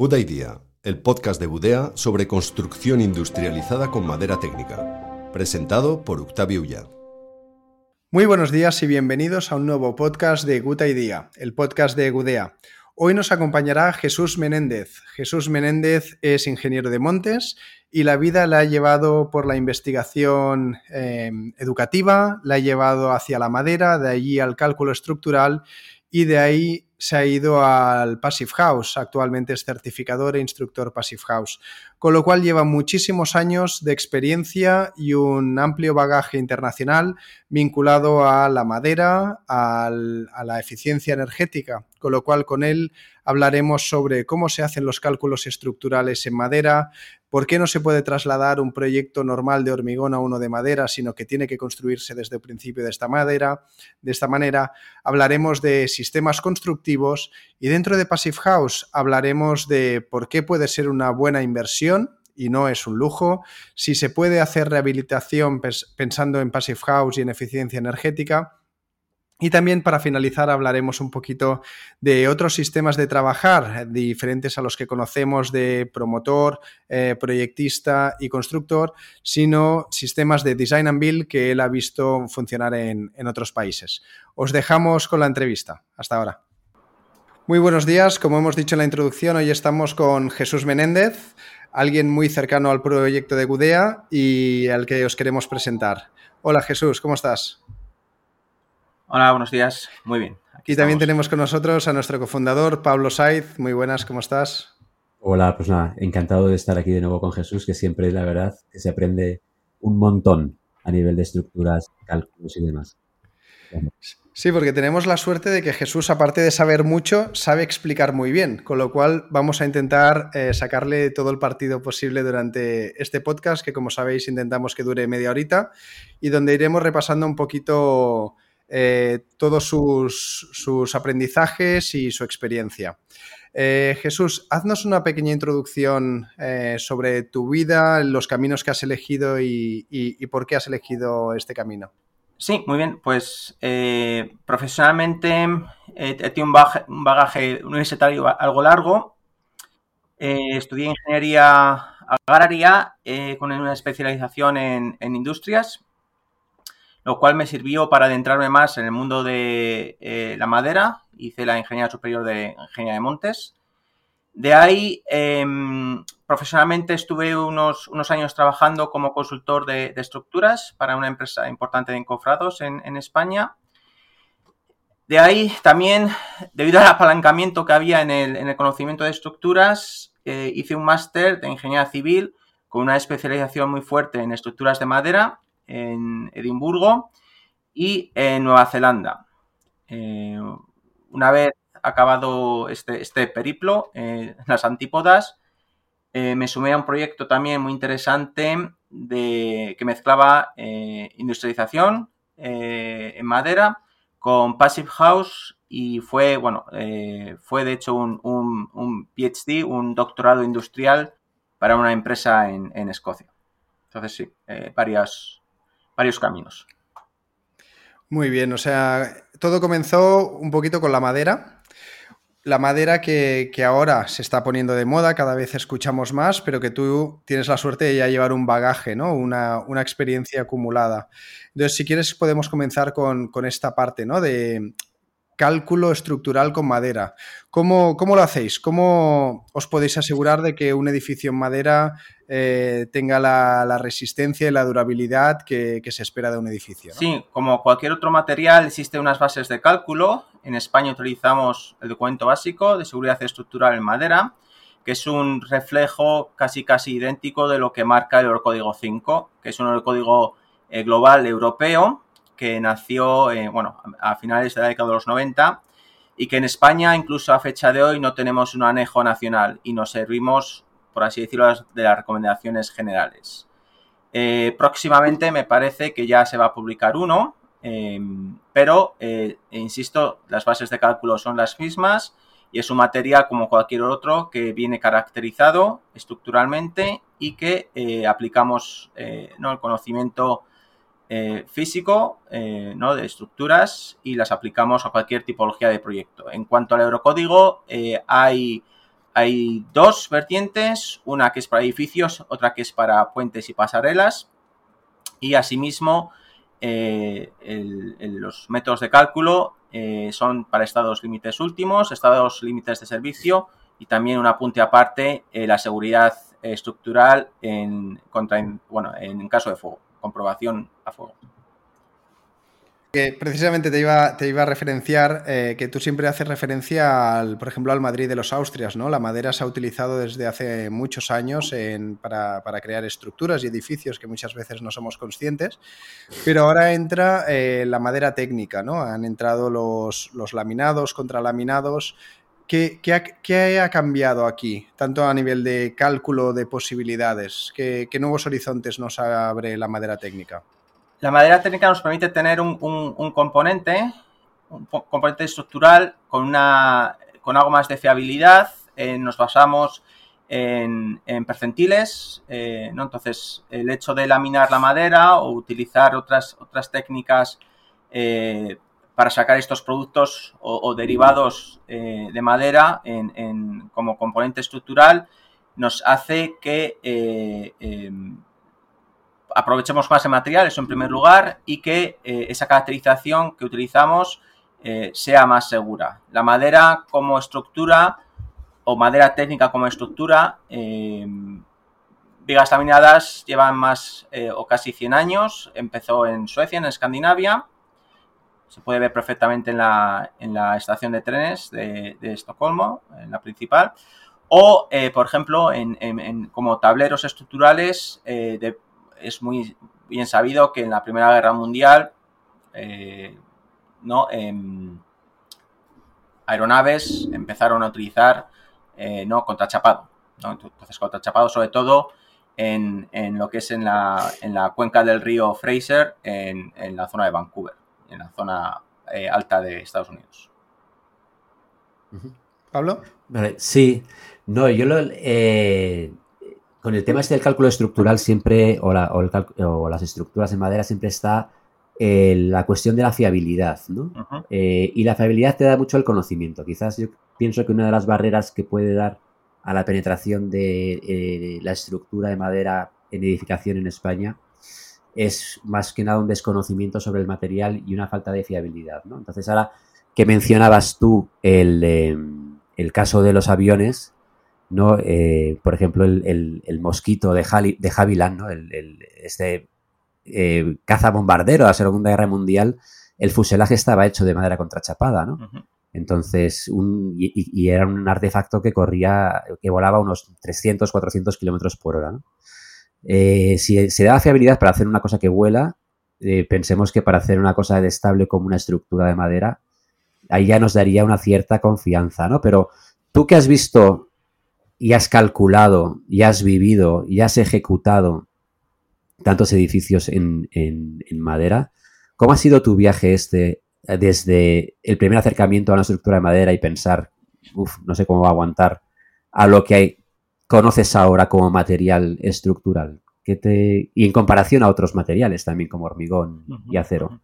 Buda Idea, el podcast de Budea sobre construcción industrializada con madera técnica. Presentado por Octavio Ulla. Muy buenos días y bienvenidos a un nuevo podcast de Good Idea, el podcast de Gudea. Hoy nos acompañará Jesús Menéndez. Jesús Menéndez es ingeniero de montes y la vida la ha llevado por la investigación eh, educativa, la ha llevado hacia la madera, de allí al cálculo estructural y de ahí se ha ido al Passive House. Actualmente es certificador e instructor Passive House. Con lo cual lleva muchísimos años de experiencia y un amplio bagaje internacional vinculado a la madera, a la eficiencia energética. Con lo cual con él hablaremos sobre cómo se hacen los cálculos estructurales en madera, por qué no se puede trasladar un proyecto normal de hormigón a uno de madera, sino que tiene que construirse desde el principio de esta madera, de esta manera. Hablaremos de sistemas constructivos y dentro de Passive House hablaremos de por qué puede ser una buena inversión y no es un lujo, si se puede hacer rehabilitación pensando en Passive House y en eficiencia energética y también para finalizar hablaremos un poquito de otros sistemas de trabajar diferentes a los que conocemos de promotor, eh, proyectista y constructor, sino sistemas de design and build que él ha visto funcionar en, en otros países. Os dejamos con la entrevista. Hasta ahora. Muy buenos días. Como hemos dicho en la introducción, hoy estamos con Jesús Menéndez, alguien muy cercano al proyecto de Gudea y al que os queremos presentar. Hola Jesús, ¿cómo estás? Hola, buenos días. Muy bien. Aquí y también tenemos con nosotros a nuestro cofundador, Pablo Saiz. Muy buenas, ¿cómo estás? Hola, pues nada, encantado de estar aquí de nuevo con Jesús, que siempre, la verdad, que se aprende un montón a nivel de estructuras, cálculos y demás. Sí, porque tenemos la suerte de que Jesús, aparte de saber mucho, sabe explicar muy bien, con lo cual vamos a intentar eh, sacarle todo el partido posible durante este podcast, que como sabéis intentamos que dure media horita, y donde iremos repasando un poquito eh, todos sus, aprendizajes y su experiencia. Eh, Jesús, haznos una pequeña introducción eh, sobre tu vida, los caminos que has elegido y, por qué has elegido este camino. Sí, muy bien. Pues profesionalmente he tenido un bagaje, universitario algo largo. estudié ingeniería agraria con una especialización en industrias lo cual me sirvió para adentrarme más en el mundo de eh, la madera. Hice la ingeniería superior de ingeniería de montes. De ahí, em, profesionalmente estuve unos, unos, años trabajando como consultor de, estructuras para una empresa importante de encofrados en, España. De ahí también, debido al apalancamiento que había en el, conocimiento de estructuras, eh, hice un máster de ingeniería civil con una especialización muy fuerte en estructuras de madera en Edimburgo y en Nueva Zelanda. Eh, una vez acabado este, este periplo en las antípodas, eh, me sumé a un proyecto también muy interesante de, que mezclaba eh, industrialización en madera con Passive House y fue, bueno, fue de hecho un, un, PhD, un doctorado industrial para una empresa en Escocia. Entonces sí, varias, varios caminos. Muy bien, o sea, todo comenzó un poquito con la madera. La madera que, ahora se está poniendo de moda, cada vez escuchamos más, pero que tú tienes la suerte de ya llevar un bagaje, ¿no? Una, experiencia acumulada. Entonces, si quieres, podemos comenzar con, con esta parte, ¿no? De cálculo estructural con madera. ¿Cómo, cómo lo hacéis? ¿Cómo os podéis asegurar de que un edificio en madera eh, tenga la, resistencia y la durabilidad que, se espera de un edificio? Sí, como cualquier otro material, existen unas bases de cálculo. En España utilizamos el documento básico de seguridad estructural en madera, que es un reflejo casi casi idéntico de lo que marca el Eurocódigo 5, que es un Eurocódigo eh, global europeo que nació eh, bueno, a finales de la década de los 90 y que en España, incluso a fecha de hoy, no tenemos un anejo nacional y nos servimos, por así decirlo, de las recomendaciones generales. Eh, próximamente me parece que ya se va a publicar uno, em, pero, eh, insisto, las bases de cálculo son las mismas y es un material como cualquier otro que viene caracterizado estructuralmente y que aplicamos ¿no? el conocimiento eh, físico eh, ¿no? de estructuras y las aplicamos a cualquier tipología de proyecto. En cuanto al eurocódigo, eh, hay, hay dos vertientes, una que es para edificios, otra que es para puentes y pasarelas. Y asimismo, los métodos de cálculo son para estados límites últimos, estados límites de servicio y también un apunte aparte, la seguridad estructural en, contra, bueno, en caso de fuego, comprobación a fuego. Que precisamente te iba, te iba a referenciar eh, que tú siempre haces referencia, al, por ejemplo, al Madrid de los Austrias, ¿no? La madera se ha utilizado desde hace muchos años para, crear estructuras y edificios que muchas veces no somos conscientes, pero ahora entra eh, la madera técnica, ¿no? Han entrado los, los laminados, contralaminados. ¿Qué, ha, ¿Qué, ha, cambiado aquí, tanto a nivel de cálculo de posibilidades? ¿Qué, nuevos horizontes nos abre la madera técnica? La madera técnica nos permite tener un, componente, un componente estructural con, algo más de fiabilidad. Eh, nos basamos en, percentiles, eh. Entonces, el hecho de laminar la madera o utilizar otras, otras técnicas eh, para sacar estos productos o, derivados de madera como componente estructural nos hace que em, aprovechemos más el material, eso en primer lugar, y que eh, esa caracterización que utilizamos eh, sea más segura. La madera como estructura o madera técnica como estructura, eh, vigas laminadas llevan más o casi 100 años, empezó en Suecia, en Escandinavia, se puede ver perfectamente en la, estación de trenes de, Estocolmo, en la principal, o, por ejemplo, en, como tableros estructurales de es muy bien sabido que en la Primera Guerra Mundial, eh, ¿no? Em, aeronaves empezaron a utilizar eh, ¿no? contrachapado. Entonces, contrachapado sobre todo en, lo que es en la, cuenca del río Fraser, en, la zona de Vancouver, en la zona eh, alta de Estados Unidos. ¿Pablo? sí. No, yo lo, con el tema este del cálculo estructural siempre, o, las estructuras en madera, siempre está eh, la cuestión de la fiabilidad, ¿no? Eh, y la fiabilidad te da mucho el conocimiento. Quizás yo pienso que una de las barreras que puede dar a la penetración de eh, la estructura de madera en edificación en España es más que nada un desconocimiento sobre el material y una falta de fiabilidad, ¿no? Entonces ahora que mencionabas tú el, el caso de los aviones, ¿no? Eh, por ejemplo, el, mosquito de, de Havilland, ¿no? El, este eh, caza bombardero de la Segunda Guerra Mundial, el fuselaje estaba hecho de madera contrachapada, ¿no? Entonces, un, y, era un artefacto que corría, que volaba unos 300, 400 kilómetros por hora, ¿no? Eh, si se da fiabilidad para hacer una cosa que vuela, pensemos que para hacer una cosa estable como una estructura de madera, ahí ya nos daría una cierta confianza, ¿no? Pero tú que has visto y has calculado, y has vivido, y has ejecutado tantos edificios en, madera, ¿cómo ha sido tu viaje este eh, desde el primer acercamiento a una estructura de madera y pensar, uff, no sé cómo va a aguantar, a lo que hay, conoces ahora como material estructural? te, y en comparación a otros materiales también como hormigón y acero.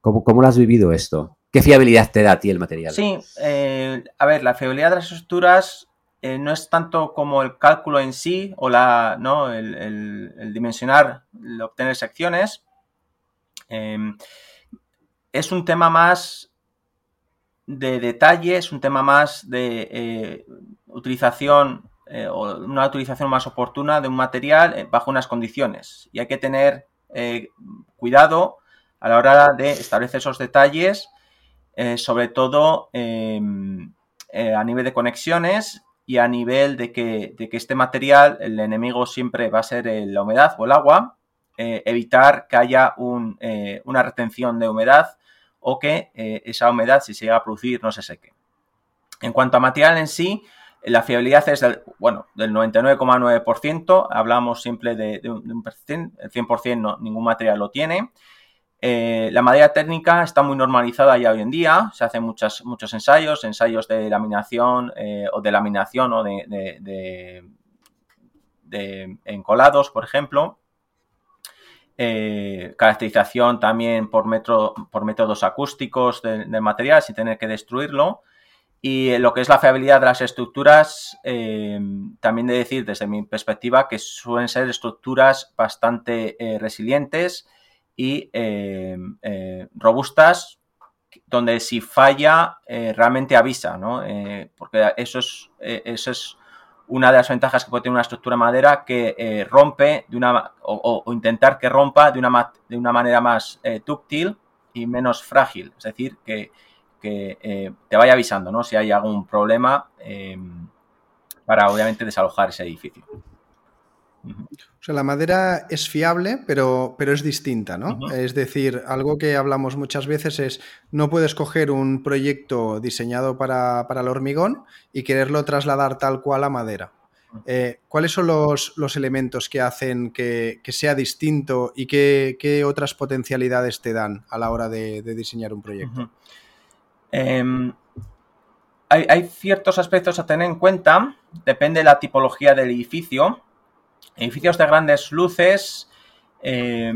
¿Cómo, ¿Cómo, lo has vivido esto? ¿Qué fiabilidad te da a ti el material? Sí, eh, a ver, la fiabilidad de las estructuras eh, no es tanto como el cálculo en sí o la, ¿no? el, dimensionar, el obtener secciones. Em, es un tema más de detalle, es un tema más de eh, utilización eh, una utilización más oportuna de un material bajo unas condiciones. Y hay que tener cuidado a la hora de establecer esos detalles, sobre todo em, a nivel de conexiones y a nivel de que, este material, el enemigo siempre va a ser la humedad o el agua, eh, evitar que haya eh, una retención de humedad o que eh, esa humedad, si se llega a producir, no se seque. En cuanto a material en sí, la fiabilidad es del, bueno, del 99,9%, hablamos siempre de, un, el 100% no, ningún material lo tiene. Eh, la madera técnica está muy normalizada ya hoy en día, se hacen muchos ensayos, ensayos de laminación eh, o de laminación o de, encolados, por ejemplo. Eh, caracterización también por, por métodos acústicos del material sin tener que destruirlo. Y lo que es la fiabilidad de las estructuras, también de decir desde mi perspectiva que suelen ser estructuras bastante resilientes y robustas donde si falla eh, realmente avisa, ¿no? Eh, porque eso es, eh, eso es una de las ventajas que puede tener una estructura de madera que rompe de una o, intentar que rompa de una, de una manera más dúctil y menos frágil, es decir, que, que te vaya avisando, ¿no? Si hay algún problema para obviamente desalojar ese edificio. O sea, la madera es fiable, pero, pero es distinta, ¿no? Es decir, algo que hablamos muchas veces es, no puedes coger un proyecto diseñado para, el hormigón y quererlo trasladar tal cual a madera. Eh, ¿Cuáles son los, elementos que hacen que, sea distinto y qué, otras potencialidades te dan a la hora de, diseñar un proyecto? Em, hay, ciertos aspectos a tener en cuenta, depende de la tipología del edificio. Edificios de grandes luces, eh,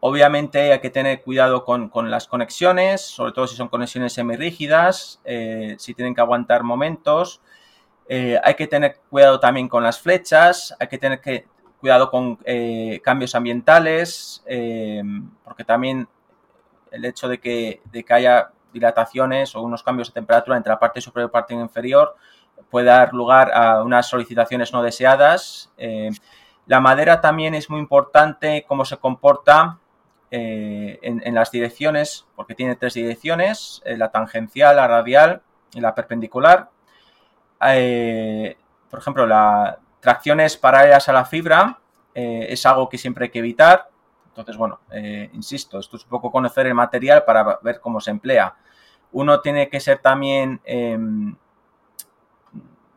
obviamente hay que tener cuidado con, las conexiones, sobre todo si son conexiones semirrígidas, eh, si tienen que aguantar momentos. Eh, hay que tener cuidado también con las flechas, hay que tener cuidado con cambios ambientales, porque también el hecho de que, de que haya dilataciones o unos cambios de temperatura entre la parte superior y la parte inferior puede dar lugar a unas solicitaciones no deseadas. Eh, la madera también es muy importante cómo se comporta eh, en, las direcciones, porque tiene tres direcciones, eh, la tangencial, la radial y la perpendicular. por ejemplo, las tracciones paralelas a la fibra es algo que siempre hay que evitar. Entonces, bueno, insisto, esto es un poco conocer el material para ver cómo se emplea. Uno tiene que ser también em,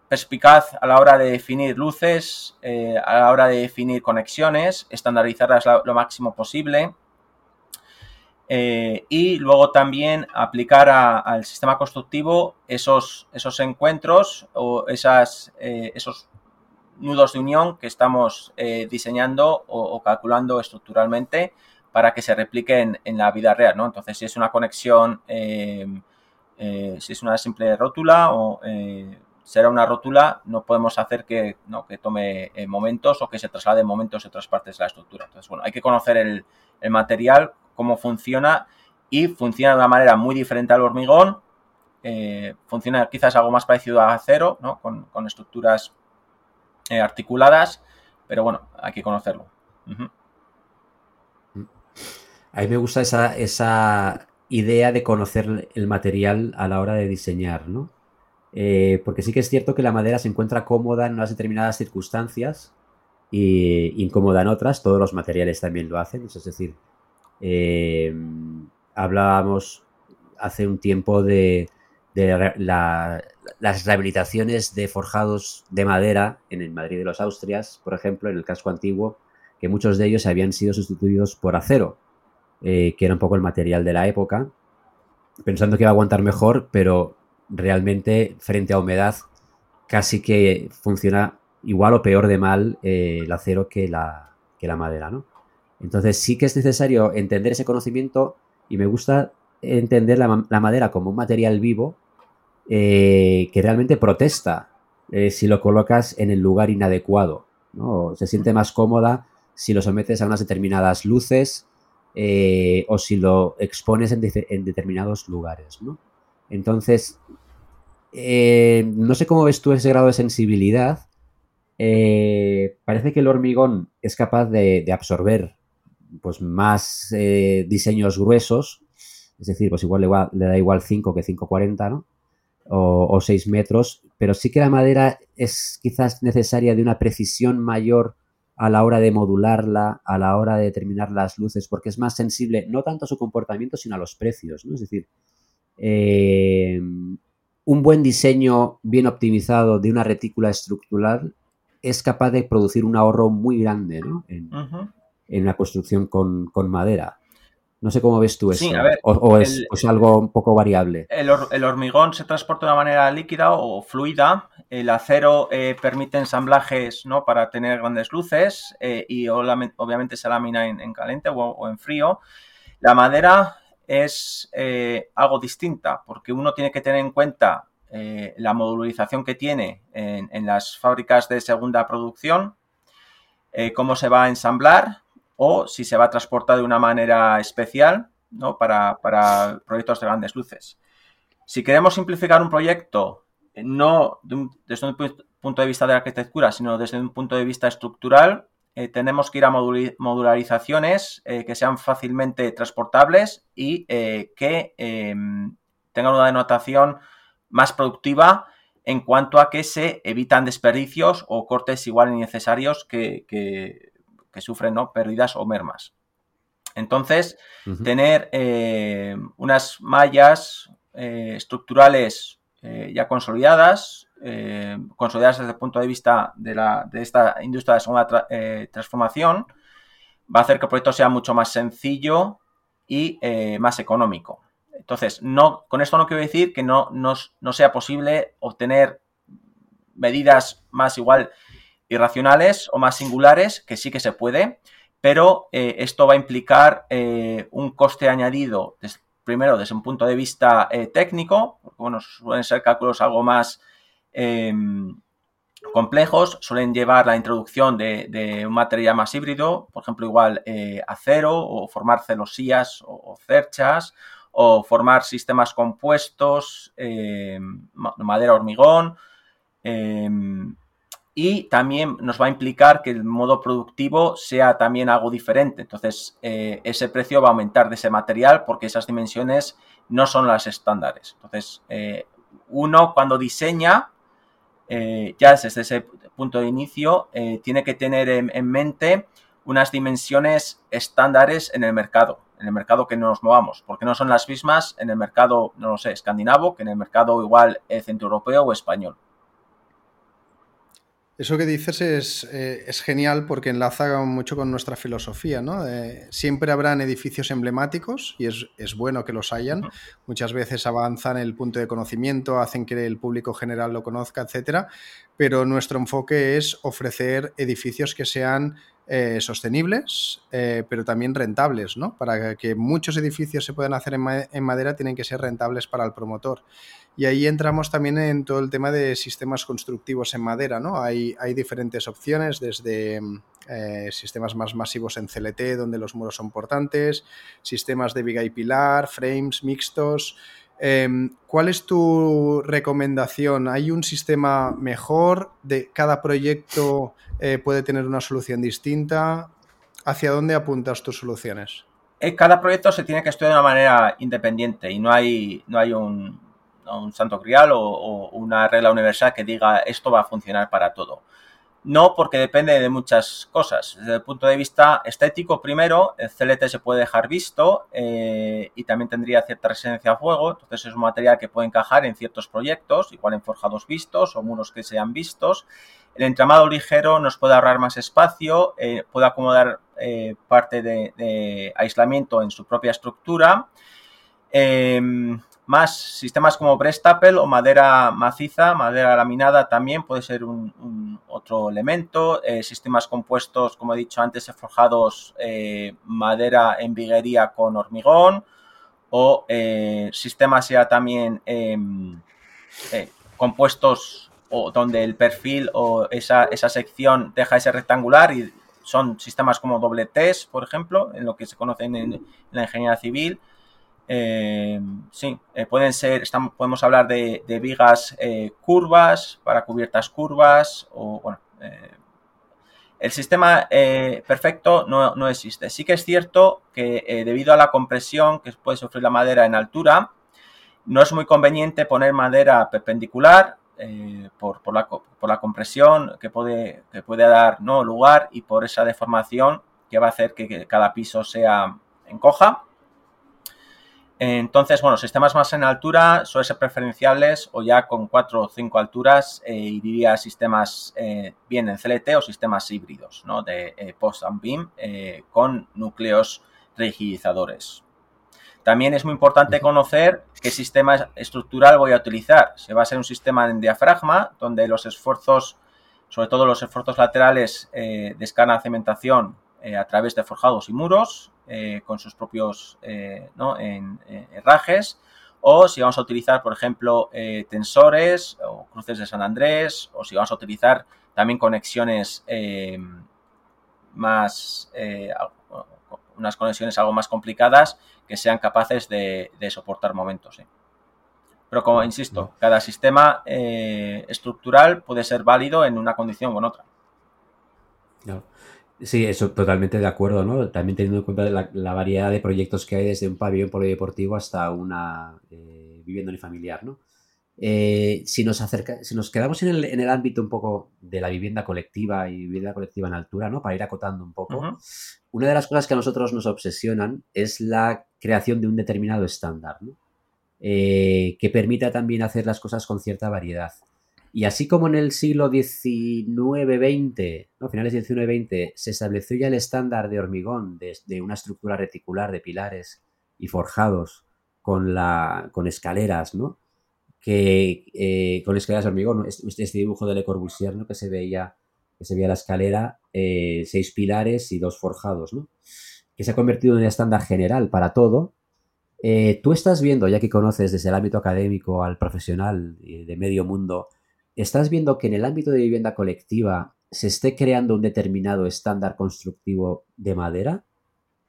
perspicaz a la hora de definir luces, eh, a la hora de definir conexiones, estandarizarlas lo máximo posible. Eh, y luego también aplicar al sistema constructivo esos, esos encuentros o esas, eh, esos nudos de unión que estamos diseñando o, calculando estructuralmente para que se repliquen en la vida real. ¿no? Entonces, si es una conexión, si es una simple rótula o será una rótula, no podemos hacer que, no, que tome eh, momentos o que se traslade momentos a otras partes de la estructura. Entonces, bueno, hay que conocer el, material, cómo funciona y funciona de una manera muy diferente al hormigón. Eh, funciona quizás algo más parecido a acero, ¿no? con, estructuras eh, articuladas, pero bueno, hay que conocerlo. A mí me gusta esa, esa idea de conocer el material a la hora de diseñar, ¿no? Eh, porque sí que es cierto que la madera se encuentra cómoda en unas determinadas circunstancias y incómoda en otras. Todos los materiales también lo hacen. Es decir, eh, hablábamos hace un tiempo de, las rehabilitaciones de forjados de madera en el Madrid de los Austrias, por ejemplo, en el casco antiguo, que muchos de ellos habían sido sustituidos por acero, eh, que era un poco el material de la época, pensando que iba a aguantar mejor, pero realmente frente a humedad casi que funciona igual o peor de mal eh, el acero que la, que la madera, ¿no? Entonces sí que es necesario entender ese conocimiento y me gusta entender la, madera como un material vivo eh, que realmente protesta eh, si lo colocas en el lugar inadecuado, ¿no? Se siente más cómoda si lo sometes a unas determinadas luces o si lo expones en, determinados lugares, ¿no? Entonces, eh, no sé cómo ves tú ese grado de sensibilidad. Eh, parece que el hormigón es capaz de, absorber pues, más eh, diseños gruesos, es decir, pues igual le, da igual 5 que 5,40, ¿no? O, o 6 metros, pero sí que la madera es quizás necesaria de una precisión mayor a la hora de modularla, a la hora de determinar las luces, porque es más sensible no tanto a su comportamiento, sino a los precios, ¿no? Es decir, eh, un buen diseño bien optimizado de una retícula estructural es capaz de producir un ahorro muy grande en, la construcción con, madera. No sé cómo ves tú eso. o, es, algo un poco variable. El, hormigón se transporta de una manera líquida o fluida. El acero eh, permite ensamblajes ¿no? para tener grandes luces eh, y obviamente se lamina en, caliente o, en frío. La madera es eh, algo distinta, porque uno tiene que tener en cuenta la modularización que tiene en, las fábricas de segunda producción, cómo se va a ensamblar o si se va a transportar de una manera especial ¿no? para, proyectos de grandes luces. Si queremos simplificar un proyecto, no desde un punto de vista de arquitectura, sino desde un punto de vista estructural, eh, tenemos que ir a modularizaciones eh, que sean fácilmente transportables y eh, que em, tengan una denotación más productiva en cuanto a que se evitan desperdicios o cortes igual innecesarios que, sufren ¿no? pérdidas o mermas. Entonces, tener unas mallas estructurales ya consolidadas, eh, consolidarse desde el punto de vista de, la, de esta industria de segunda eh, transformación, va a hacer que el proyecto sea mucho más sencillo y eh, más económico. Entonces, no, con esto no quiero decir que no, no, sea posible obtener medidas más igual irracionales o más singulares, que sí que se puede, pero esto va a implicar un coste añadido, primero desde un punto de vista técnico, bueno, suelen ser cálculos algo más Em, complejos suelen llevar la introducción de, un material más híbrido, por ejemplo, igual eh, acero o formar celosías o, cerchas o formar sistemas compuestos, em, madera hormigón. Y también nos va a implicar que el modo productivo sea también algo diferente. Entonces, eh, ese precio va a aumentar de ese material porque esas dimensiones no son las estándares. Entonces, eh, uno cuando diseña eh, ya desde ese punto de inicio tiene que tener en, mente unas dimensiones estándares en el mercado, en el mercado que nos movamos, porque no son las mismas en el mercado, no lo sé, escandinavo, que en el mercado igual centroeuropeo o español. Eso que dices es, eh, es, genial porque enlaza mucho con nuestra filosofía, ¿no? siempre habrán edificios emblemáticos y es, es bueno que los hayan. Muchas veces avanzan el punto de conocimiento, hacen que el público general lo conozca, etcétera. Pero nuestro enfoque es ofrecer edificios que sean eh, sostenibles, eh, pero también rentables, ¿no? Para que muchos edificios se puedan hacer en, madera, tienen que ser rentables para el promotor. Y ahí entramos también en todo el tema de sistemas constructivos en madera, ¿no? Hay, diferentes opciones, desde eh, sistemas más masivos en CLT, donde los muros son portantes, sistemas de viga y pilar, frames mixtos. Em, ¿Cuál es tu recomendación? ¿Hay un sistema mejor? ¿De cada proyecto eh, puede tener una solución distinta? ¿Hacia dónde apuntas tus soluciones? Eh, cada proyecto se tiene que estudiar de una manera independiente y no hay, no hay un, santo grial o, una regla universal que diga esto va a funcionar para todo. No, porque depende de muchas cosas. Desde el punto de vista estético, primero, el CLT se puede dejar visto eh, y también tendría cierta resistencia a fuego. Entonces es un material que puede encajar en ciertos proyectos, igual en forjados vistos o muros que sean vistos. El entramado ligero nos puede ahorrar más espacio, eh, puede acomodar eh, parte de, de, aislamiento en su propia estructura. Más sistemas como Brestapel o madera maciza, madera laminada también puede ser un, otro elemento. Eh, sistemas compuestos, como he dicho antes, forjados eh, madera en viguería con hormigón o eh, sistemas ya también em, compuestos o donde el perfil o esa, esa sección deja ese rectangular y son sistemas como doble test, por ejemplo, en lo que se conoce en la ingeniería civil eh, sí, eh, pueden ser, estamos, podemos hablar de, vigas eh, curvas para cubiertas curvas o bueno, el sistema perfecto no, no, existe. Sí que es cierto que debido a la compresión que puede sufrir la madera en altura, no es muy conveniente poner madera perpendicular por, la, por, compresión que puede, que puede dar ¿no? lugar y por esa deformación que va a hacer que cada piso sea encoja. Entonces, bueno, sistemas más en altura suelen ser preferenciables o ya con cuatro o cinco alturas eh, iría sistemas eh, bien en CLT o sistemas híbridos, ¿no? De eh, post and beam eh, con núcleos rigidizadores. También es muy importante conocer qué sistema estructural voy a utilizar. Se va a ser un sistema en diafragma, donde los esfuerzos, sobre todo los esfuerzos laterales de escana cementación a través de forjados y muros, eh, con sus propios eh, ¿no? en, herrajes o si vamos a utilizar, por ejemplo, eh, tensores o cruces de San Andrés, o si vamos a utilizar también conexiones más, unas conexiones algo más complicadas que sean capaces de, soportar momentos. Pero como insisto, cada sistema estructural puede ser válido en una condición o en otra. Sí, eso totalmente de acuerdo, ¿no? También teniendo en cuenta la, variedad de proyectos que hay desde un pabellón polideportivo hasta una eh, vivienda unifamiliar, ¿no? Eh, si, nos acerca, si nos quedamos en el, ámbito un poco de la vivienda colectiva y vivienda colectiva en altura, ¿no? Para ir acotando un poco, una de las cosas que a nosotros nos obsesionan es la creación de un determinado estándar, ¿no? Eh, que permita también hacer las cosas con cierta variedad. Y así como en el siglo XIX-XX, ¿no? finales XIX-XX, se estableció ya el estándar de hormigón de, una estructura reticular de pilares y forjados con, la, con escaleras, ¿no? Que, eh, con escaleras de hormigón, este, este, dibujo de Le Corbusier, ¿no? Que se veía, que se veía la escalera, eh, seis pilares y dos forjados, ¿no? Que se ha convertido en un estándar general para todo. Eh, tú estás viendo, ya que conoces desde el ámbito académico al profesional de medio mundo, ¿estás viendo que en el ámbito de vivienda colectiva se esté creando un determinado estándar constructivo de madera?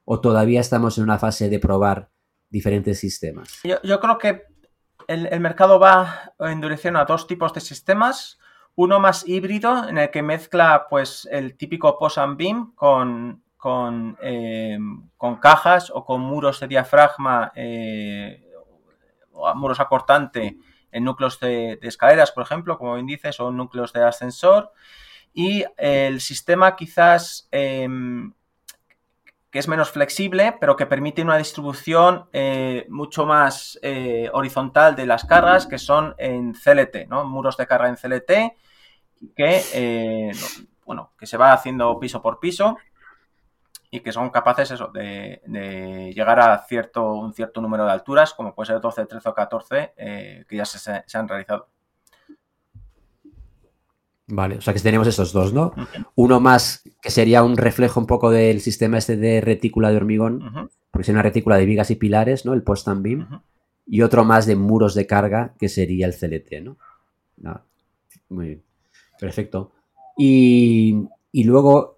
¿O todavía estamos en una fase de probar diferentes sistemas? Yo, creo que el, mercado va endureciendo a dos tipos de sistemas. Uno más híbrido, en el que mezcla pues, el típico post and beam con, con, eh, cajas o con muros de diafragma eh, o muros a cortante núcleos de, escaleras, por ejemplo, como bien dices, o núcleos de ascensor. Y el sistema quizás em, que es menos flexible, pero que permite una distribución eh, mucho más eh, horizontal de las cargas, que son en CLT, ¿no? Muros de carga en CLT, que, eh, bueno, que se va haciendo piso por piso y que son capaces eso, de, llegar a cierto, un cierto número de alturas, como puede ser 12, 13 o 14, eh, que ya se, han realizado. Vale, o sea que tenemos estos dos, ¿no? Uno más que sería un reflejo un poco del sistema este de retícula de hormigón, porque es una retícula de vigas y pilares, ¿no? El post and beam. Y otro más de muros de carga, que sería el CLT, ¿no? Muy bien. Perfecto. Y, y luego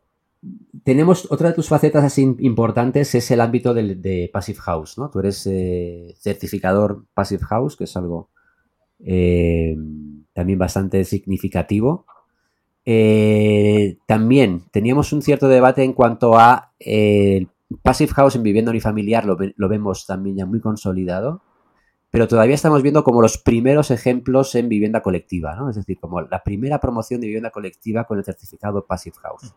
tenemos otra de tus facetas así importantes es el ámbito de, Passive House, ¿no? Tú eres eh, certificador Passive House, que es algo eh, también bastante significativo. Eh, también teníamos un cierto debate en cuanto a Passive House en vivienda unifamiliar, lo, lo vemos también ya muy consolidado, pero todavía estamos viendo como los primeros ejemplos en vivienda colectiva, ¿no? Es decir, como la primera promoción de vivienda colectiva con el certificado Passive House.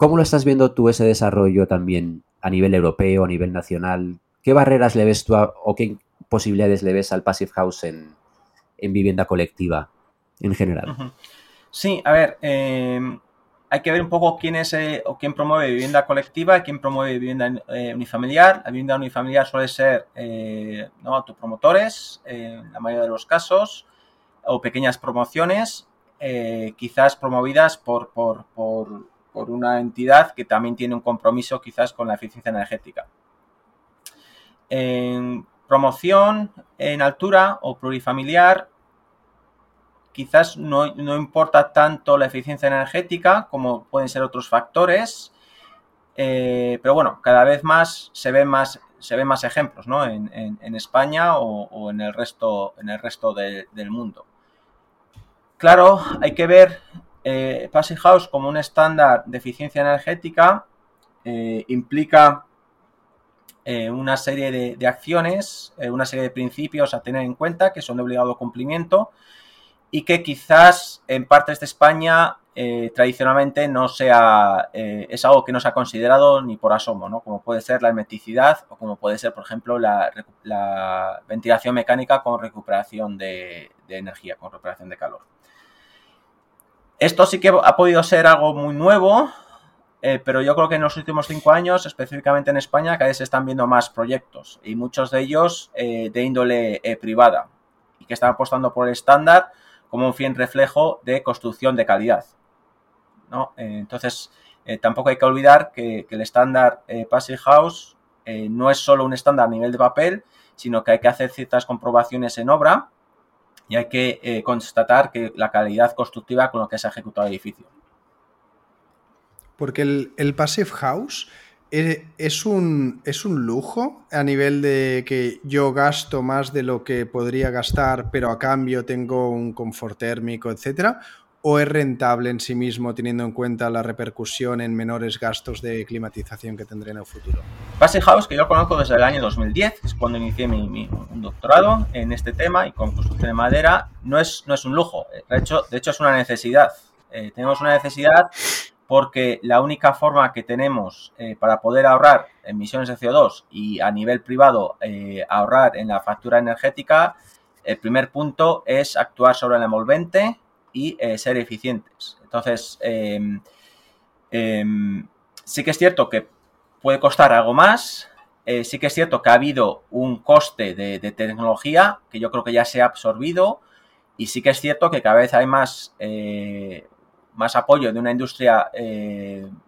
¿Cómo lo estás viendo tú ese desarrollo también a nivel europeo, a nivel nacional? ¿Qué barreras le ves tú o qué posibilidades le ves al Passive House en, vivienda colectiva en general? Sí, a ver, em, hay que ver un poco quién es eh, o quién promueve vivienda colectiva y quién promueve vivienda eh, unifamiliar. La vivienda unifamiliar suele ser eh, ¿no? autopromotores, en la mayoría de los casos, o pequeñas promociones, quizás promovidas por, una entidad que también tiene un compromiso quizás con la eficiencia energética. En promoción en altura o plurifamiliar, quizás no, importa tanto la eficiencia energética como pueden ser otros factores, eh, pero bueno, cada vez más se ven más, se ven más ejemplos ¿no? en, España o, en el resto, en el resto del mundo. Claro, hay que ver eh, House como un estándar de eficiencia energética eh, implica eh, una serie de, acciones, eh, una serie de principios a tener en cuenta que son de obligado cumplimiento y que quizás en partes de España tradicionalmente no sea, es algo que no se ha considerado ni por asomo, ¿no? como puede ser la hermeticidad o como puede ser, por ejemplo, la, ventilación mecánica con recuperación de energía, con recuperación de calor. Esto sí que ha podido ser algo muy nuevo, eh, pero yo creo que en los últimos cinco años, específicamente en España, cada vez se están viendo más proyectos y muchos de ellos eh, de índole eh, privada y que están apostando por el estándar como un fin reflejo de construcción de calidad. entonces, tampoco hay que olvidar que, que el estándar Passive House no es solo un estándar a nivel de papel, sino que hay que hacer ciertas comprobaciones en obra y hay que eh, constatar que la calidad constructiva con lo que se ha ejecutado el edificio. Porque el, el Passive House eh, es un, es un lujo a nivel de que yo gasto más de lo que podría gastar, pero a cambio tengo un confort térmico, etcétera, o es rentable en sí mismo teniendo en cuenta la repercusión en menores gastos de climatización que tendré en el futuro? Passive House, que yo conozco desde el año 2010, que es cuando inicié mi, doctorado en este tema y con construcción de madera, no es, no es un lujo, de hecho, de hecho es una necesidad. Eh, tenemos una necesidad porque la única forma que tenemos eh, para poder ahorrar emisiones de CO2 y a nivel privado eh, ahorrar en la factura energética, el primer punto es actuar sobre el envolvente y eh, ser eficientes. Entonces, em, em, sí que es cierto que puede costar algo más, eh, sí que es cierto que ha habido un coste de, tecnología que yo creo que ya se ha absorbido y sí que es cierto que cada vez hay más, eh, más apoyo de una industria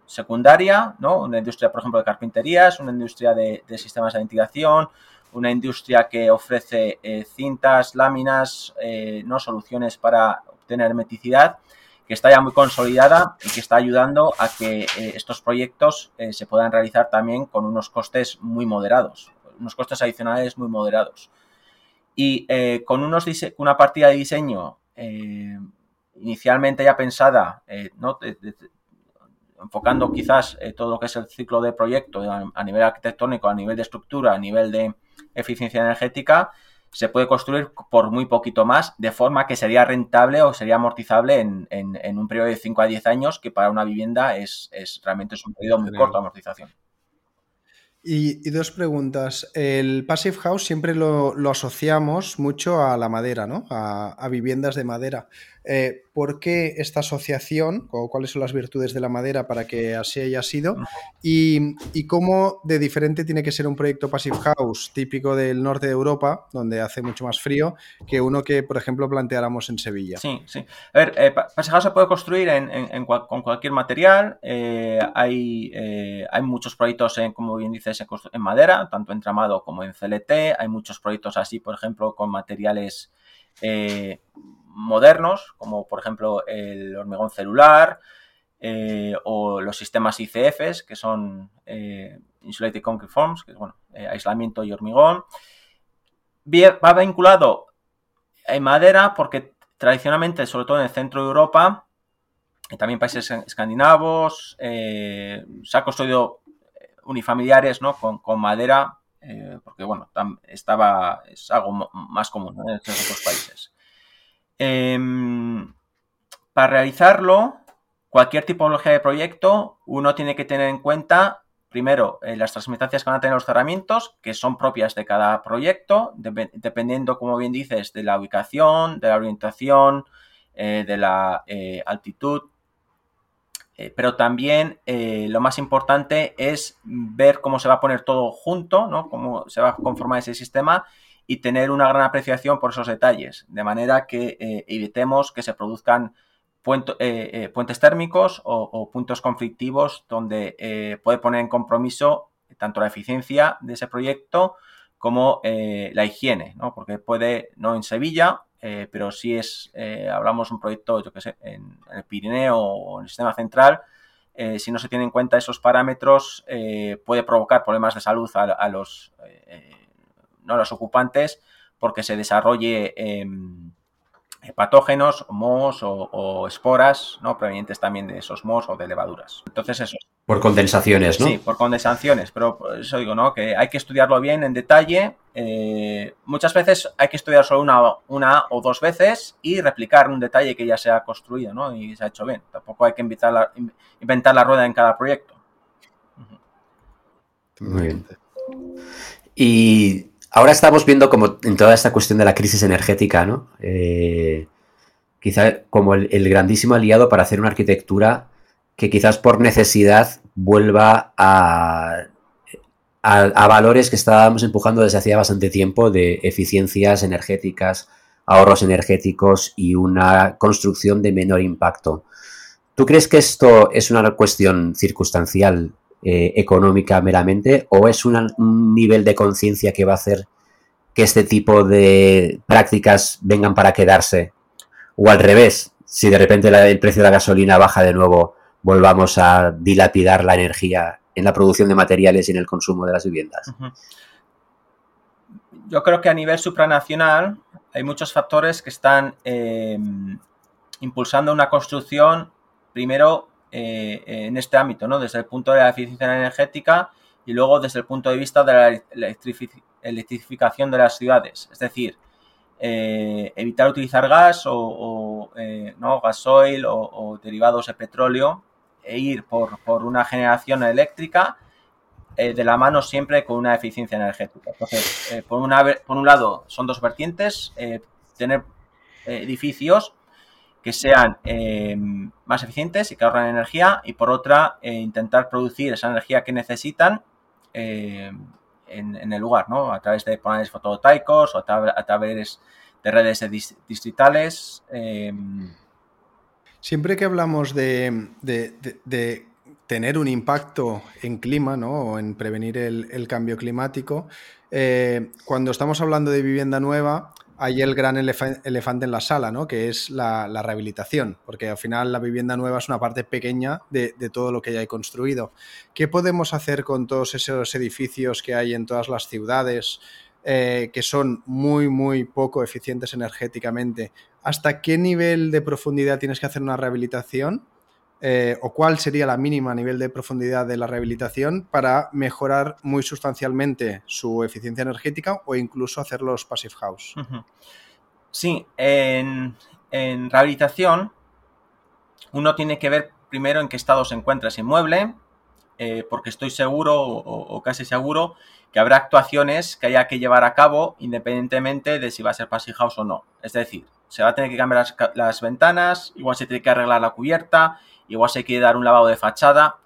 secundaria, ¿no? una industria, por ejemplo, de carpinterías, una industria de, sistemas de ventilación, una industria que ofrece cintas, láminas, no soluciones para tener hermeticidad, que está ya muy consolidada y que está ayudando a que eh, estos proyectos eh, se puedan realizar también con unos costes muy moderados, unos costes adicionales muy moderados. Y eh, con unos una partida de diseño inicialmente ya pensada, enfocando quizás todo lo que es el ciclo de proyecto a nivel arquitectónico, a nivel de estructura, a nivel de eficiencia energética, se puede construir por muy poquito más, de forma que sería rentable o sería amortizable en, un periodo de 5 a 10 años, que para una vivienda es, realmente es un periodo muy corto de amortización. Y, dos preguntas. El Passive House siempre lo, asociamos mucho a la madera, ¿no? a viviendas de madera. Eh, por qué esta asociación o cuáles son las virtudes de la madera para que así haya sido y, cómo de diferente tiene que ser un proyecto Passive House típico del norte de Europa, donde hace mucho más frío, que uno que, por ejemplo, planteáramos en Sevilla. Sí, sí. A ver, eh, Passive House se puede construir con cualquier material. Eh, hay, hay muchos proyectos, en, como bien dices, en, madera, tanto en tramado como en CLT. Hay muchos proyectos así, por ejemplo, con materiales modernos, como por ejemplo el hormigón celular eh, o los sistemas ICFs, que son eh, Insulated Concrete Forms, que es bueno, eh, aislamiento y hormigón. Va vinculado en madera porque tradicionalmente, sobre todo en el centro de Europa, y también países escandinavos, se ha construido unifamiliares ¿no? con, madera, porque bueno, estaba, es algo más común en otros países. Em, para realizarlo, cualquier tipología de proyecto, uno tiene que tener en cuenta, primero, eh, las transmitancias que van a tener los cerramientos, que son propias de cada proyecto, dependiendo, como bien dices, de la ubicación, de la orientación, eh, de la eh, altitud. pero también lo más importante es ver cómo se va a poner todo junto, ¿no? cómo se va a conformar ese sistema y tener una gran apreciación por esos detalles, de manera que eh, evitemos que se produzcan eh, eh, puentes térmicos o, puntos conflictivos donde puede poner en compromiso tanto la eficiencia de ese proyecto como la higiene, ¿no? porque puede, no en Sevilla, pero si es, hablamos de un proyecto, yo que sé, en, el Pirineo o en el sistema central, si no se tienen en cuenta esos parámetros, puede provocar problemas de salud a los no los ocupantes, porque se desarrolle em, patógenos, mohos o, esporas, ¿no? Provenientes también de esos mohos o de levaduras. Entonces, eso. Por condensaciones, ¿no? Sí, por condensaciones, pero eso digo, ¿no? Que hay que estudiarlo bien en detalle. Eh, muchas veces hay que estudiar solo una, una o dos veces y replicar un detalle que ya se ha construido, ¿no? Y se ha hecho bien. Tampoco hay que inventar la, inventar la rueda en cada proyecto. Muy bien. Y Ahora estamos viendo como en toda esta cuestión de la crisis energética, ¿no? Eh, quizá como el, grandísimo aliado para hacer una arquitectura que quizás por necesidad vuelva a, a, valores que estábamos empujando desde hacía bastante tiempo de eficiencias energéticas, ahorros energéticos y una construcción de menor impacto. ¿Tú crees que esto es una cuestión circunstancial eh, económica meramente o es un nivel de conciencia que va a hacer que este tipo de prácticas vengan para quedarse? O al revés, si de repente el precio de la gasolina baja de nuevo, volvamos a dilapidar la energía en la producción de materiales y en el consumo de las viviendas. Yo creo que a nivel supranacional hay muchos factores que están em, impulsando una construcción, primero eh, en este ámbito, ¿no? desde el punto de la eficiencia energética y luego desde el punto de vista de la electrificación de las ciudades. Es decir, eh, evitar utilizar gas o, eh, ¿no? gasoil o, derivados de petróleo e ir por, una generación eléctrica de la mano siempre con una eficiencia energética. Entonces, por, una, por un lado, son dos vertientes, tener edificios que sean más eficientes y que ahorren energía y por otra, intentar producir esa energía que necesitan en, el lugar, ¿no? A través de paneles fotovoltaicos o a, través de redes distritales. Em, Siempre que hablamos de, tener un impacto en clima ¿no? o en prevenir el, cambio climático, eh, cuando estamos hablando de vivienda nueva, hay el gran elefante en la sala, ¿no? que es la, rehabilitación, porque al final la vivienda nueva es una parte pequeña de, todo lo que ya hay construido. ¿Qué podemos hacer con todos esos edificios que hay en todas las ciudades, eh, que son muy, muy poco eficientes energéticamente? ¿Hasta qué nivel de profundidad tienes que hacer una rehabilitación? Eh, o cuál sería la mínima nivel de profundidad de la rehabilitación para mejorar muy sustancialmente su eficiencia energética o incluso hacer los passive house. Sí, en, rehabilitación uno tiene que ver primero en qué estado se encuentra ese inmueble, eh, porque estoy seguro o, casi seguro que habrá actuaciones que haya que llevar a cabo independientemente de si va a ser passive house o no. Es decir, se va a tener que cambiar las, las ventanas, igual se tiene que arreglar la cubierta, igual se quiere dar un lavado de fachada.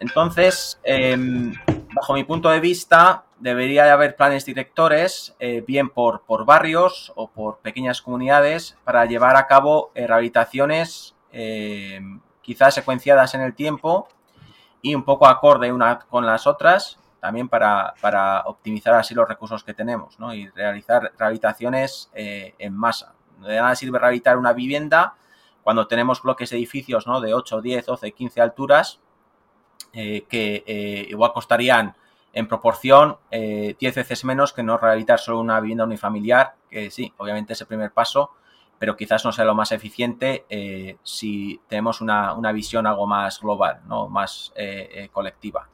Entonces, em, bajo mi punto de vista, debería haber planes directores, eh, bien por, por, barrios o por pequeñas comunidades, para llevar a cabo eh, rehabilitaciones em, quizás secuenciadas en el tiempo y un poco acorde una con las otras, también para, optimizar así los recursos que tenemos y realizar rehabilitaciones eh, en masa. De nada sirve rehabilitar una vivienda cuando tenemos bloques de edificios ¿no? de 8, 10, 12, 15 alturas, eh, que eh, igual costarían en proporción 10 eh, veces menos que no rehabilitar solo una vivienda unifamiliar, que sí, obviamente es el primer paso, pero quizás no sea lo más eficiente si tenemos una, visión algo más global, ¿no? más colectiva.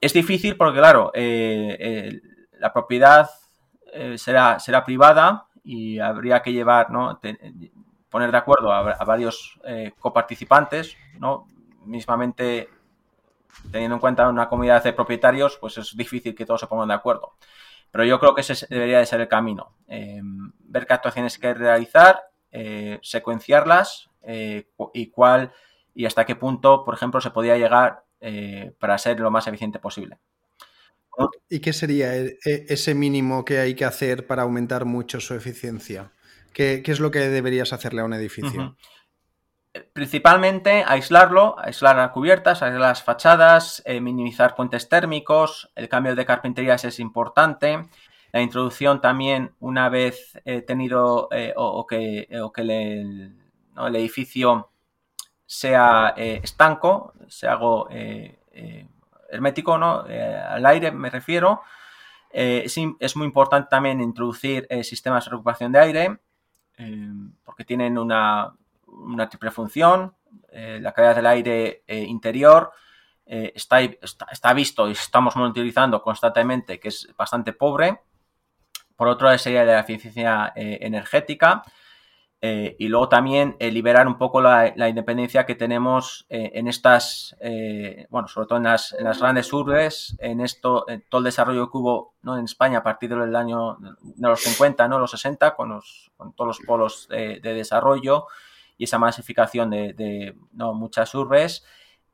Es difícil porque, claro, la propiedad será, será privada y habría que llevar, ¿no? Poner de acuerdo a, varios eh, coparticipantes, ¿no? Mismamente teniendo en cuenta una comunidad de propietarios, pues es difícil que todos se pongan de acuerdo. Pero yo creo que ese debería de ser el camino. Eh, ver qué actuaciones hay que realizar, eh, secuenciarlas y cuál y hasta qué punto, por ejemplo, se podía llegar para ser lo más eficiente posible. ¿Y qué sería ese mínimo que hay que hacer para aumentar mucho su eficiencia? ¿Qué, es lo que deberías hacerle a un edificio? Principalmente aislarlo, aislar las cubiertas, aislar las fachadas, eh, minimizar puentes térmicos, el cambio de carpinterías es importante, la introducción también una vez tenido eh, o, que, el, edificio sea eh, estanco, sea algo hermético, ¿no? al aire me refiero. Es, es, muy importante también introducir sistemas de recuperación de aire, Em, porque tienen una, triple función. Eh, la calidad del aire eh, interior eh, está, está, visto y estamos monitorizando constantemente que es bastante pobre. Por otro lado, sería la eficiencia energética. Eh, y luego también eh, liberar un poco la, independencia que tenemos eh, en estas, bueno, sobre todo en las, grandes urbes, en esto, todo el desarrollo que hubo ¿no? en España a partir del año de los 50, ¿no? los 60, con, con todos los polos de desarrollo y esa masificación de, muchas urbes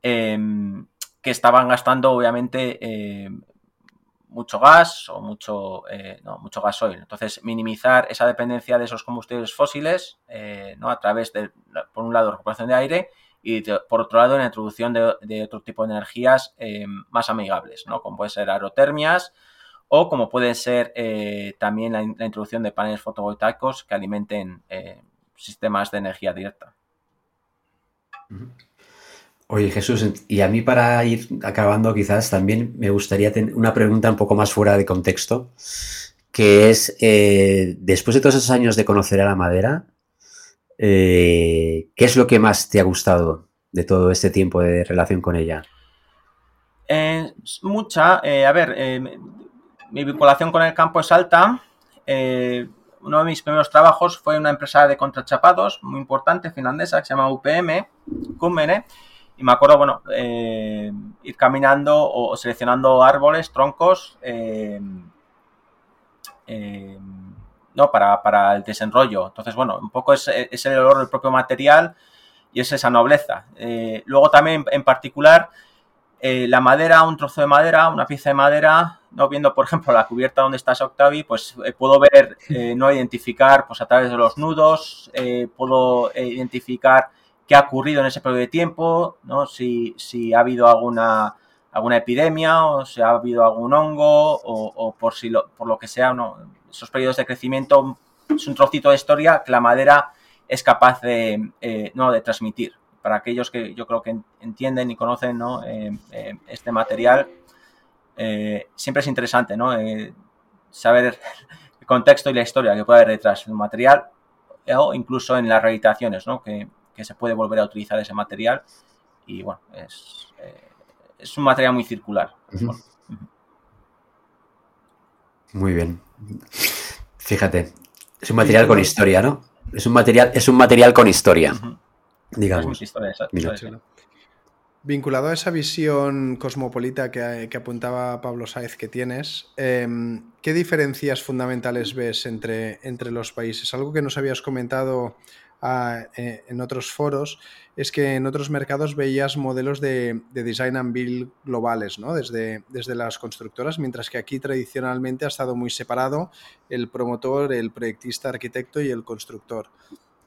em, que estaban gastando obviamente mucho gas o mucho, eh, no, mucho gasoil. Entonces, minimizar esa dependencia de esos combustibles fósiles eh, ¿no? a través de, por un lado, recuperación de aire y por otro lado, la introducción de, otro tipo de energías eh, más amigables, ¿no? como puede ser aerotermias o como puede ser eh, también la, introducción de paneles fotovoltaicos que alimenten eh, sistemas de energía directa. Oye Jesús, y a mí para ir acabando quizás también me gustaría tener una pregunta un poco más fuera de contexto, que es, eh, después de todos esos años de conocer a la madera, ¿qué es lo que más te ha gustado de todo este tiempo de relación con ella? mucha, a ver, mi vinculación con el campo es alta. Eh, uno de mis primeros trabajos fue en una empresa de contrachapados muy importante finlandesa que se llama UPM, Kummene, y me acuerdo, bueno, eh, ir caminando o seleccionando árboles, troncos, eh, no, para, el desenrollo. Entonces, bueno, un poco es, es, el olor del propio material y es esa nobleza. luego también, en particular, la madera, un trozo de madera, una pieza de madera, no viendo, por ejemplo, la cubierta donde está Octavi, pues eh, puedo ver, eh, no identificar, pues a través de los nudos, eh, puedo identificar qué ha ocurrido en ese periodo de tiempo, ¿no? Si, si ha habido alguna, alguna epidemia o si ha habido algún hongo o, por, si lo, por lo que sea, ¿no? Esos periodos de crecimiento es un trocito de historia que la madera es capaz de, no, de transmitir. Para aquellos que yo creo que entienden y conocen ¿no? este material, eh, siempre es interesante, ¿no? Eh, saber el contexto y la historia que puede haber detrás del material o incluso en las rehabilitaciones, ¿no? Que, se puede volver a utilizar ese material y bueno, es, eh, es un material muy circular. Muy bien. Fíjate, es un material con historia, ¿no? Es un material, es un material con historia, digamos. historia, Vinculado a esa visión cosmopolita que, apuntaba Pablo Sáez que tienes, em, ¿qué diferencias fundamentales ves entre, entre, los países? Algo que nos habías comentado ah, eh, en otros foros es que en otros mercados veías modelos de, design and build globales, ¿no? Desde, desde las constructoras, mientras que aquí tradicionalmente ha estado muy separado el promotor, el proyectista, arquitecto y el constructor.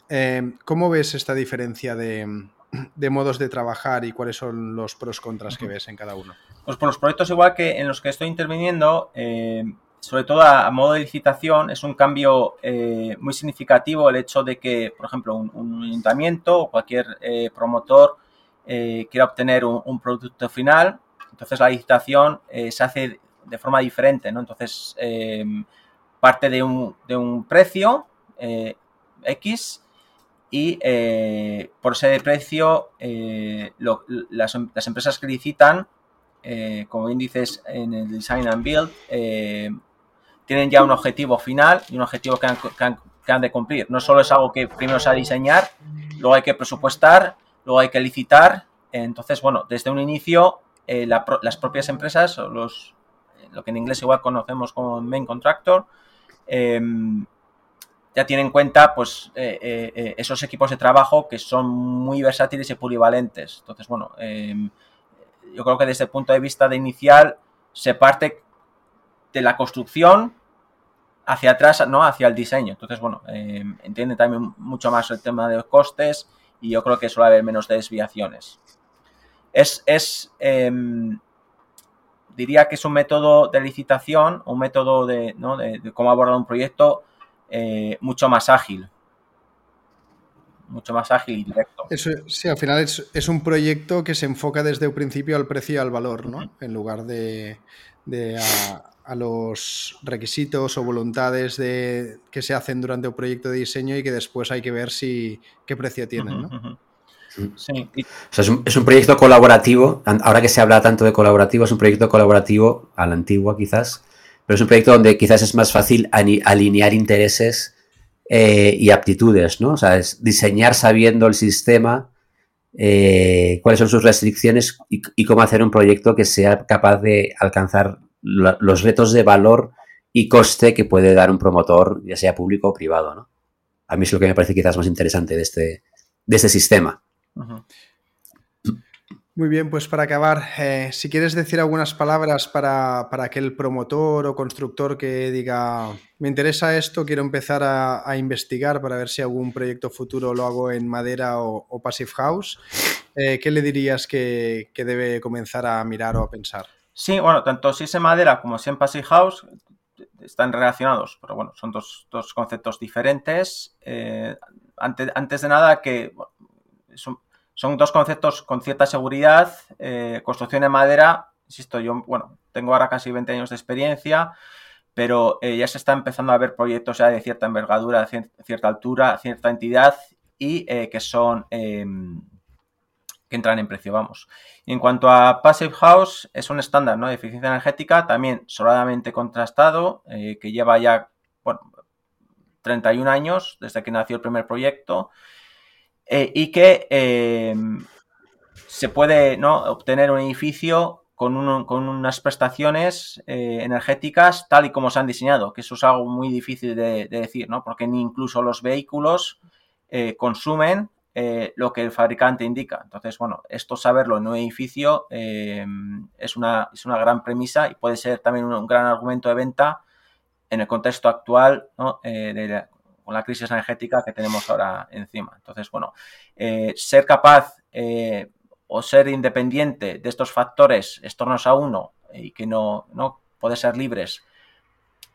Em, ¿Cómo ves esta diferencia de, de modos de trabajar y cuáles son los pros contras que ves en cada uno? Pues por los proyectos igual que en los que estoy interviniendo, eh, sobre todo a, modo de licitación, es un cambio eh, muy significativo el hecho de que, por ejemplo, un, ayuntamiento o cualquier eh, promotor quiera obtener un, producto final, entonces la licitación se hace de forma diferente, ¿no? Entonces, parte de un, de un precio X y eh, por ese precio eh, las, empresas que licitan, eh, como índices en el Design and Build, tienen ya un objetivo final y un objetivo que han, de cumplir. No solo es algo que primero se ha de diseñar, luego hay que presupuestar, luego hay que licitar. Entonces, bueno, desde un inicio las propias empresas, los, lo que en inglés igual conocemos como main contractor, ya tiene en cuenta pues eh, eh, eh, esos equipos de trabajo que son muy versátiles y polivalentes. Entonces, bueno, em, yo creo que desde el punto de vista de inicial se parte de la construcción hacia atrás, ¿no? Hacia el diseño. Entonces, bueno, em, entiende también mucho más el tema de los costes y yo creo que suele haber menos desviaciones. Es, es em, diría que es un método de licitación, un método de, ¿no? de cómo abordar un proyecto eh, mucho más ágil. Mucho más ágil y directo. sí, al final es, un proyecto que se enfoca desde el principio al precio y al valor, ¿no? En lugar de, a, los requisitos o voluntades de, que se hacen durante un proyecto de diseño y que después hay que ver si qué precio tienen, ¿no? Sí. es, un, es, un, proyecto colaborativo. Ahora que se habla tanto de colaborativo, es un proyecto colaborativo a la antigua, quizás, pero es un proyecto donde quizás es más fácil alinear intereses eh, y aptitudes, ¿no? O sea, es diseñar sabiendo el sistema, eh, cuáles son sus restricciones y, cómo hacer un proyecto que sea capaz de alcanzar los retos de valor y coste que puede dar un promotor, ya sea público o privado, ¿no? A mí es lo que me parece quizás más interesante de este, de este sistema. Muy bien, pues para acabar, eh, si quieres decir algunas palabras para, para, aquel promotor o constructor que diga, me interesa esto, quiero empezar a, investigar para ver si algún proyecto futuro lo hago en madera o, Passive House, eh, ¿qué le dirías que, debe comenzar a mirar o a pensar? Sí, bueno, tanto si es en madera como si en Passive House están relacionados, pero bueno, son dos, conceptos diferentes. Eh, antes, antes, de nada, que son, dos conceptos con cierta seguridad. Eh, construcción en madera, insisto, yo, bueno, tengo ahora casi 20 años de experiencia, pero eh, ya se está empezando a ver proyectos ya de cierta envergadura, de cierta altura, cierta entidad y que son em, que entran en precio, vamos. Y en cuanto a Passive House, es un estándar ¿no? de eficiencia energética, también sobradamente contrastado, eh, que lleva ya, bueno, 31 años desde que nació el primer proyecto, eh, y que em, se puede ¿no? obtener un edificio con, unas prestaciones eh, energéticas tal y como se han diseñado, que eso es algo muy difícil de, de decir, ¿no? porque ni incluso los vehículos consumen eh, lo que el fabricante indica. Entonces, bueno, esto saberlo en un edificio eh, es, una, es, una, gran premisa y puede ser también un, gran argumento de venta en el contexto actual eh, con la crisis energética que tenemos ahora encima. Entonces, bueno, ser capaz o ser independiente de estos factores externos a uno y que no, no puede ser libres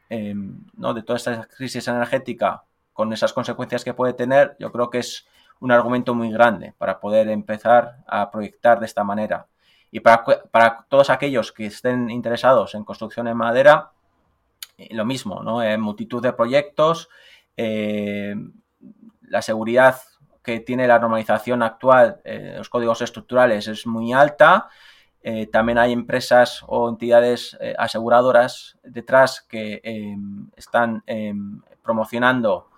¿no? de toda esta crisis energética con esas consecuencias que puede tener, yo creo que es un argumento muy grande para poder empezar a proyectar de esta manera. Y para, para todos aquellos que estén interesados en construcción en madera, eh, lo mismo, ¿no? En multitud de proyectos, eh, la seguridad que tiene la normalización actual, eh, los códigos estructurales, es muy alta. también hay empresas o entidades aseguradoras detrás que están promocionando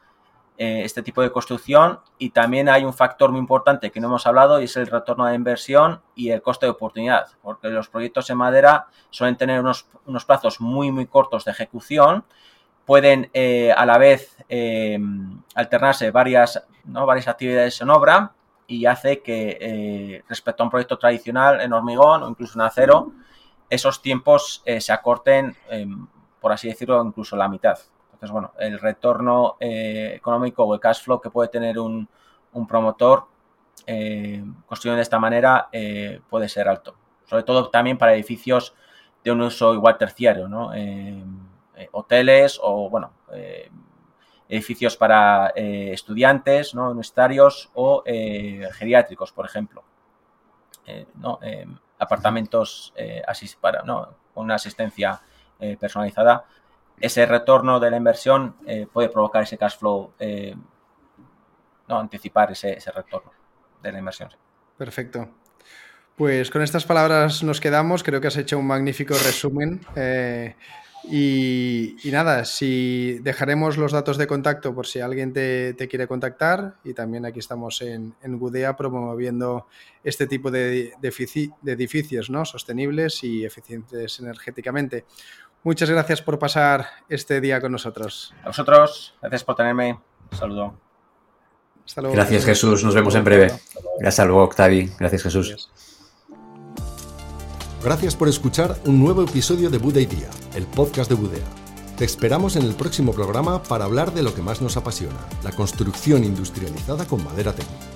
eh, este tipo de construcción y también hay un factor muy importante que no hemos hablado y es el retorno de inversión y el coste de oportunidad, porque los proyectos en madera suelen tener unos, unos plazos muy, muy cortos de ejecución, pueden eh, a la vez eh, alternarse varias, ¿no? varias actividades en obra y hace que respecto a un proyecto tradicional en hormigón o incluso en acero, esos tiempos se acorten, por así decirlo, incluso la mitad. Entonces, bueno, el retorno eh, económico o el cash flow que puede tener un, promotor eh, construido de esta manera eh, puede ser alto. Sobre todo también para edificios de un uso igual terciario, ¿no? hoteles o, bueno, edificios para estudiantes, ¿no? Universitarios o geriátricos, por ejemplo. apartamentos para, con una asistencia personalizada ese retorno de la inversión eh, puede provocar ese cash flow, eh, no, anticipar ese, retorno de la inversión. Perfecto. Pues con estas palabras nos quedamos. Creo que has hecho un magnífico resumen. Eh, y, nada, si dejaremos los datos de contacto por si alguien te, quiere contactar. Y también aquí estamos en, en Gudea promoviendo este tipo de, de edificios ¿no? sostenibles y eficientes energéticamente. Muchas gracias por pasar este día con nosotros. A vosotros, gracias por tenerme. Un saludo. Hasta luego. Gracias Jesús, nos vemos en breve. Gracias luego, Octavi. Gracias Jesús. Gracias por escuchar un nuevo episodio de Buda y Día, el podcast de Budea. Te esperamos en el próximo programa para hablar de lo que más nos apasiona, la construcción industrializada con madera técnica.